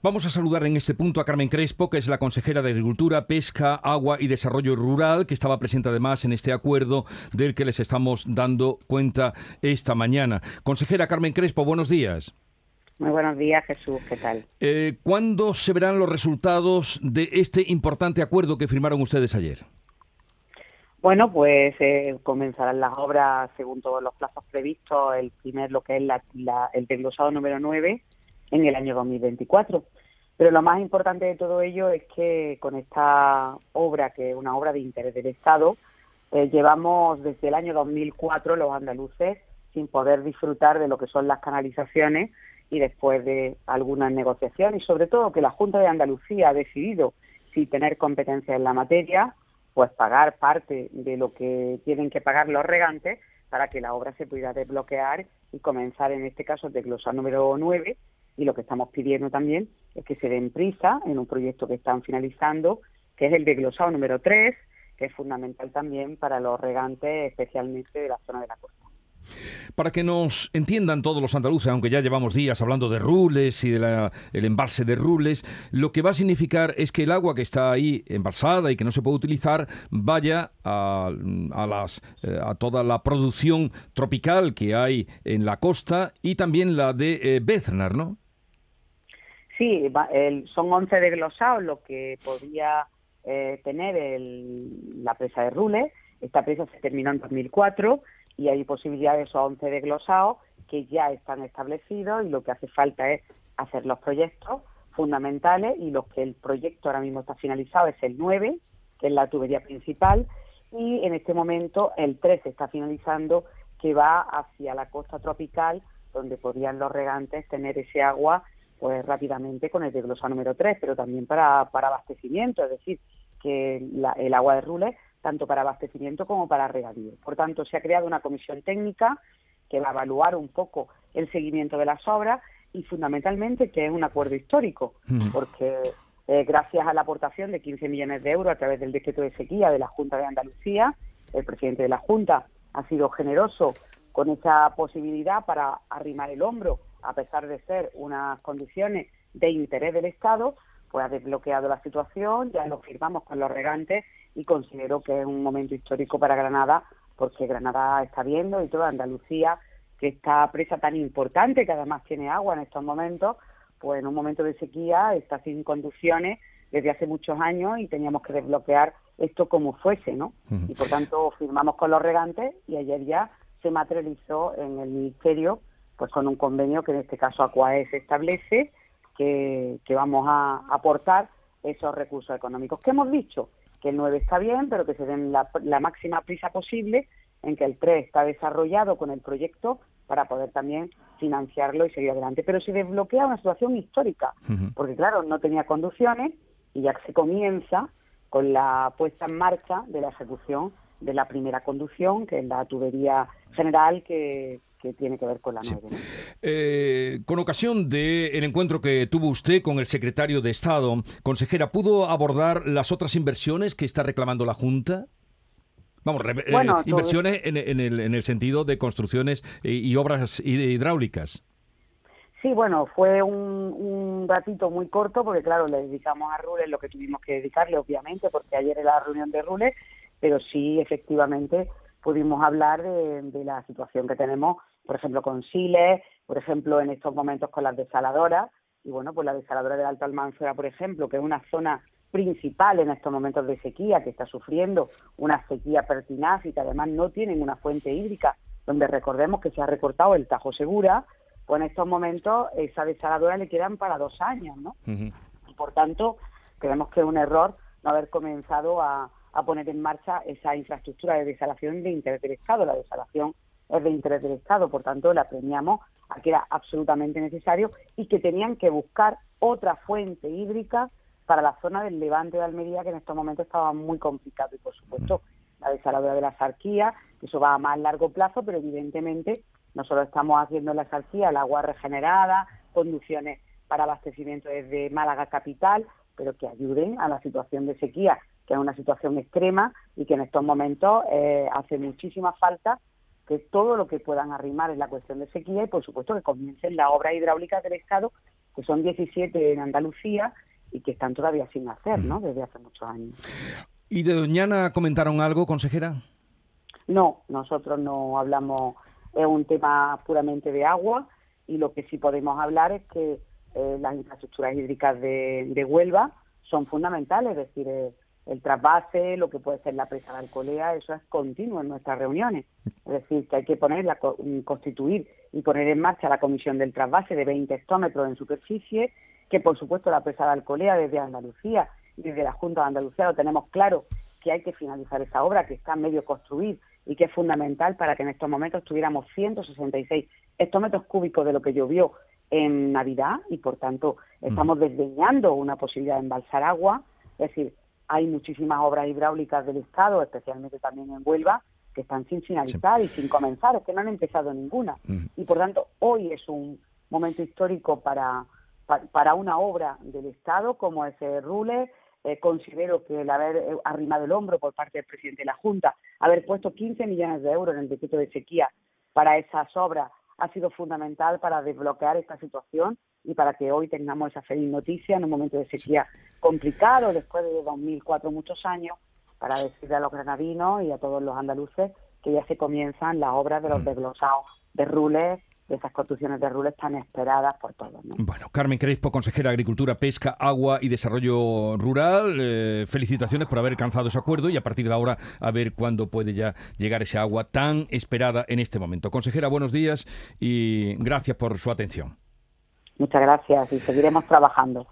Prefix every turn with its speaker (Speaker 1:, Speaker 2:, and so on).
Speaker 1: Vamos a saludar en este punto a Carmen Crespo, que es la consejera de Agricultura, Pesca, Agua y Desarrollo Rural, que estaba presente además en este acuerdo del que les estamos dando cuenta esta mañana. Consejera Carmen Crespo, buenos días.
Speaker 2: Muy buenos días, Jesús. ¿Qué tal?
Speaker 1: Eh, ¿Cuándo se verán los resultados de este importante acuerdo que firmaron ustedes ayer?
Speaker 2: Bueno, pues eh, comenzarán las obras según todos los plazos previstos, el primer, lo que es el desglosado número 9, en el año 2024. Pero lo más importante de todo ello es que con esta obra, que es una obra de interés del Estado, eh, llevamos desde el año 2004 los andaluces sin poder disfrutar de lo que son las canalizaciones y después de algunas negociaciones y sobre todo que la Junta de Andalucía ha decidido, sin tener competencia en la materia, pues pagar parte de lo que tienen que pagar los regantes para que la obra se pueda desbloquear y comenzar en este caso el desglosar número 9 y lo que estamos pidiendo también es que se den prisa en un proyecto que están finalizando, que es el desglosado número 3, que es fundamental también para los regantes, especialmente de la zona de la costa.
Speaker 1: Para que nos entiendan todos los andaluces, aunque ya llevamos días hablando de Rules y del embalse de Rules, lo que va a significar es que el agua que está ahí embalsada y que no se puede utilizar vaya a, las, eh, a toda la producción tropical que hay en la costa y también la de eh, Beznar, ¿no?
Speaker 2: Sí, son 11 desglosados lo que podía eh, tener la presa de Rules. Esta presa se terminó en 2004 y hay posibilidades de esos 11 desglosados que ya están establecidos y lo que hace falta es hacer los proyectos fundamentales y los que el proyecto ahora mismo está finalizado es el 9, que es la tubería principal, y en este momento el 13 está finalizando, que va hacia la costa tropical, donde podrían los regantes tener ese agua pues rápidamente con el desglosado número 3, pero también para, para abastecimiento, es decir, que el agua de Rules tanto para abastecimiento como para regadío. Por tanto, se ha creado una comisión técnica que va a evaluar un poco el seguimiento de las obras y fundamentalmente que es un acuerdo histórico, mm. porque eh, gracias a la aportación de 15 millones de euros a través del decreto de sequía de la Junta de Andalucía, el presidente de la Junta ha sido generoso con esa posibilidad para arrimar el hombro a pesar de ser unas condiciones de interés del Estado, pues ha desbloqueado la situación, ya lo firmamos con los regantes y considero que es un momento histórico para Granada, porque Granada está viendo y toda Andalucía, que esta presa tan importante, que además tiene agua en estos momentos, pues en un momento de sequía está sin conducciones desde hace muchos años y teníamos que desbloquear esto como fuese, ¿no? Y por tanto firmamos con los regantes y ayer ya se materializó en el Ministerio pues con un convenio que en este caso Aquaes establece que, vamos a aportar esos recursos económicos. ¿Qué hemos dicho? Que el 9 está bien, pero que se den la, máxima prisa posible en que el 3 está desarrollado con el proyecto para poder también financiarlo y seguir adelante. Pero se desbloquea una situación histórica, porque claro, no tenía conducciones y ya se comienza con la puesta en marcha de la ejecución de la primera conducción, que es la tubería general que, que tiene que ver con la.
Speaker 1: Eh, con ocasión del encuentro que tuvo usted con el secretario de Estado, consejera, ¿pudo abordar las otras inversiones que está reclamando la Junta? Vamos, eh, inversiones en, el, en, el, sentido de construcciones y, obras hidráulicas.
Speaker 2: Sí, bueno, fue un, un, ratito muy corto porque, claro, le dedicamos a Rules lo que tuvimos que dedicarle, obviamente, porque ayer era la reunión de Rules, pero sí, efectivamente, pudimos hablar de, la situación que tenemos, por ejemplo, con Siles, por ejemplo, en estos momentos con las desaladoras, y bueno, pues la desaladora del Alto Almanzora, por ejemplo, que es una zona principal en estos momentos de sequía, que está sufriendo una sequía pertinaz y que además no tienen una fuente hídrica, donde recordemos que se ha recortado el Tajo Segura, pues en estos momentos esa desaladora le quedan para dos años, ¿no? Y por tanto, creemos que es un error no haber comenzado a, a poner en marcha esa infraestructura de desalación de interés del Estado. La desalación es de interés del Estado, por tanto, la premiamos a que era absolutamente necesario y que tenían que buscar otra fuente hídrica para la zona del Levante de Almería, que en estos momentos estaba muy complicado. Y, por supuesto, la desaladora de la sarquía, eso va a más largo plazo, pero evidentemente nosotros estamos haciendo en la sarquía el agua regenerada, conducciones para abastecimiento desde Málaga capital, pero que ayuden a la situación de sequía que es una situación extrema y que en estos momentos eh, hace muchísima falta que todo lo que puedan arrimar en la cuestión de sequía y por supuesto que comiencen la obra hidráulica del Estado que son 17 en Andalucía y que están todavía sin hacer, ¿no? Desde hace muchos años.
Speaker 1: ¿Y de Doñana comentaron algo, consejera?
Speaker 2: No, nosotros no hablamos, es un tema puramente de agua y lo que sí podemos hablar es que eh, las infraestructuras hídricas de, Huelva son fundamentales, es decir, eh, el trasvase, lo que puede ser la presa de Alcolea, eso es continuo en nuestras reuniones. Es decir, que hay que poner, mm, constituir y poner en marcha la comisión del trasvase de 20 hectómetros en superficie, que por supuesto la presa de Alcolea desde Andalucía y desde la Junta de Andalucía lo tenemos claro que hay que finalizar esa obra que está medio construir y que es fundamental para que en estos momentos tuviéramos 166 hectómetros cúbicos de lo que llovió en Navidad y por tanto mm. estamos desdeñando una posibilidad de embalsar agua, es decir, hay muchísimas obras hidráulicas del Estado, especialmente también en Huelva, que están sin finalizar y sin comenzar, es que no han empezado ninguna. Y por tanto, hoy es un momento histórico para, para, una obra del Estado como ese Rule. Eh, considero que el haber eh, arrimado el hombro por parte del presidente de la Junta, haber puesto 15 millones de euros en el decreto de sequía para esas obras, ha sido fundamental para desbloquear esta situación y para que hoy tengamos esa feliz noticia en un momento de sequía complicado, después de 2004 muchos años, para decirle a los granadinos y a todos los andaluces que ya se comienzan las obras de los mm. desglosados de Rules esas construcciones de rules tan esperadas por todos.
Speaker 1: Bueno, Carmen Crespo, consejera de Agricultura, Pesca, Agua y Desarrollo Rural, eh, felicitaciones por haber alcanzado ese acuerdo y a partir de ahora a ver cuándo puede ya llegar ese agua tan esperada en este momento. Consejera, buenos días y gracias por su atención.
Speaker 2: Muchas gracias y seguiremos trabajando.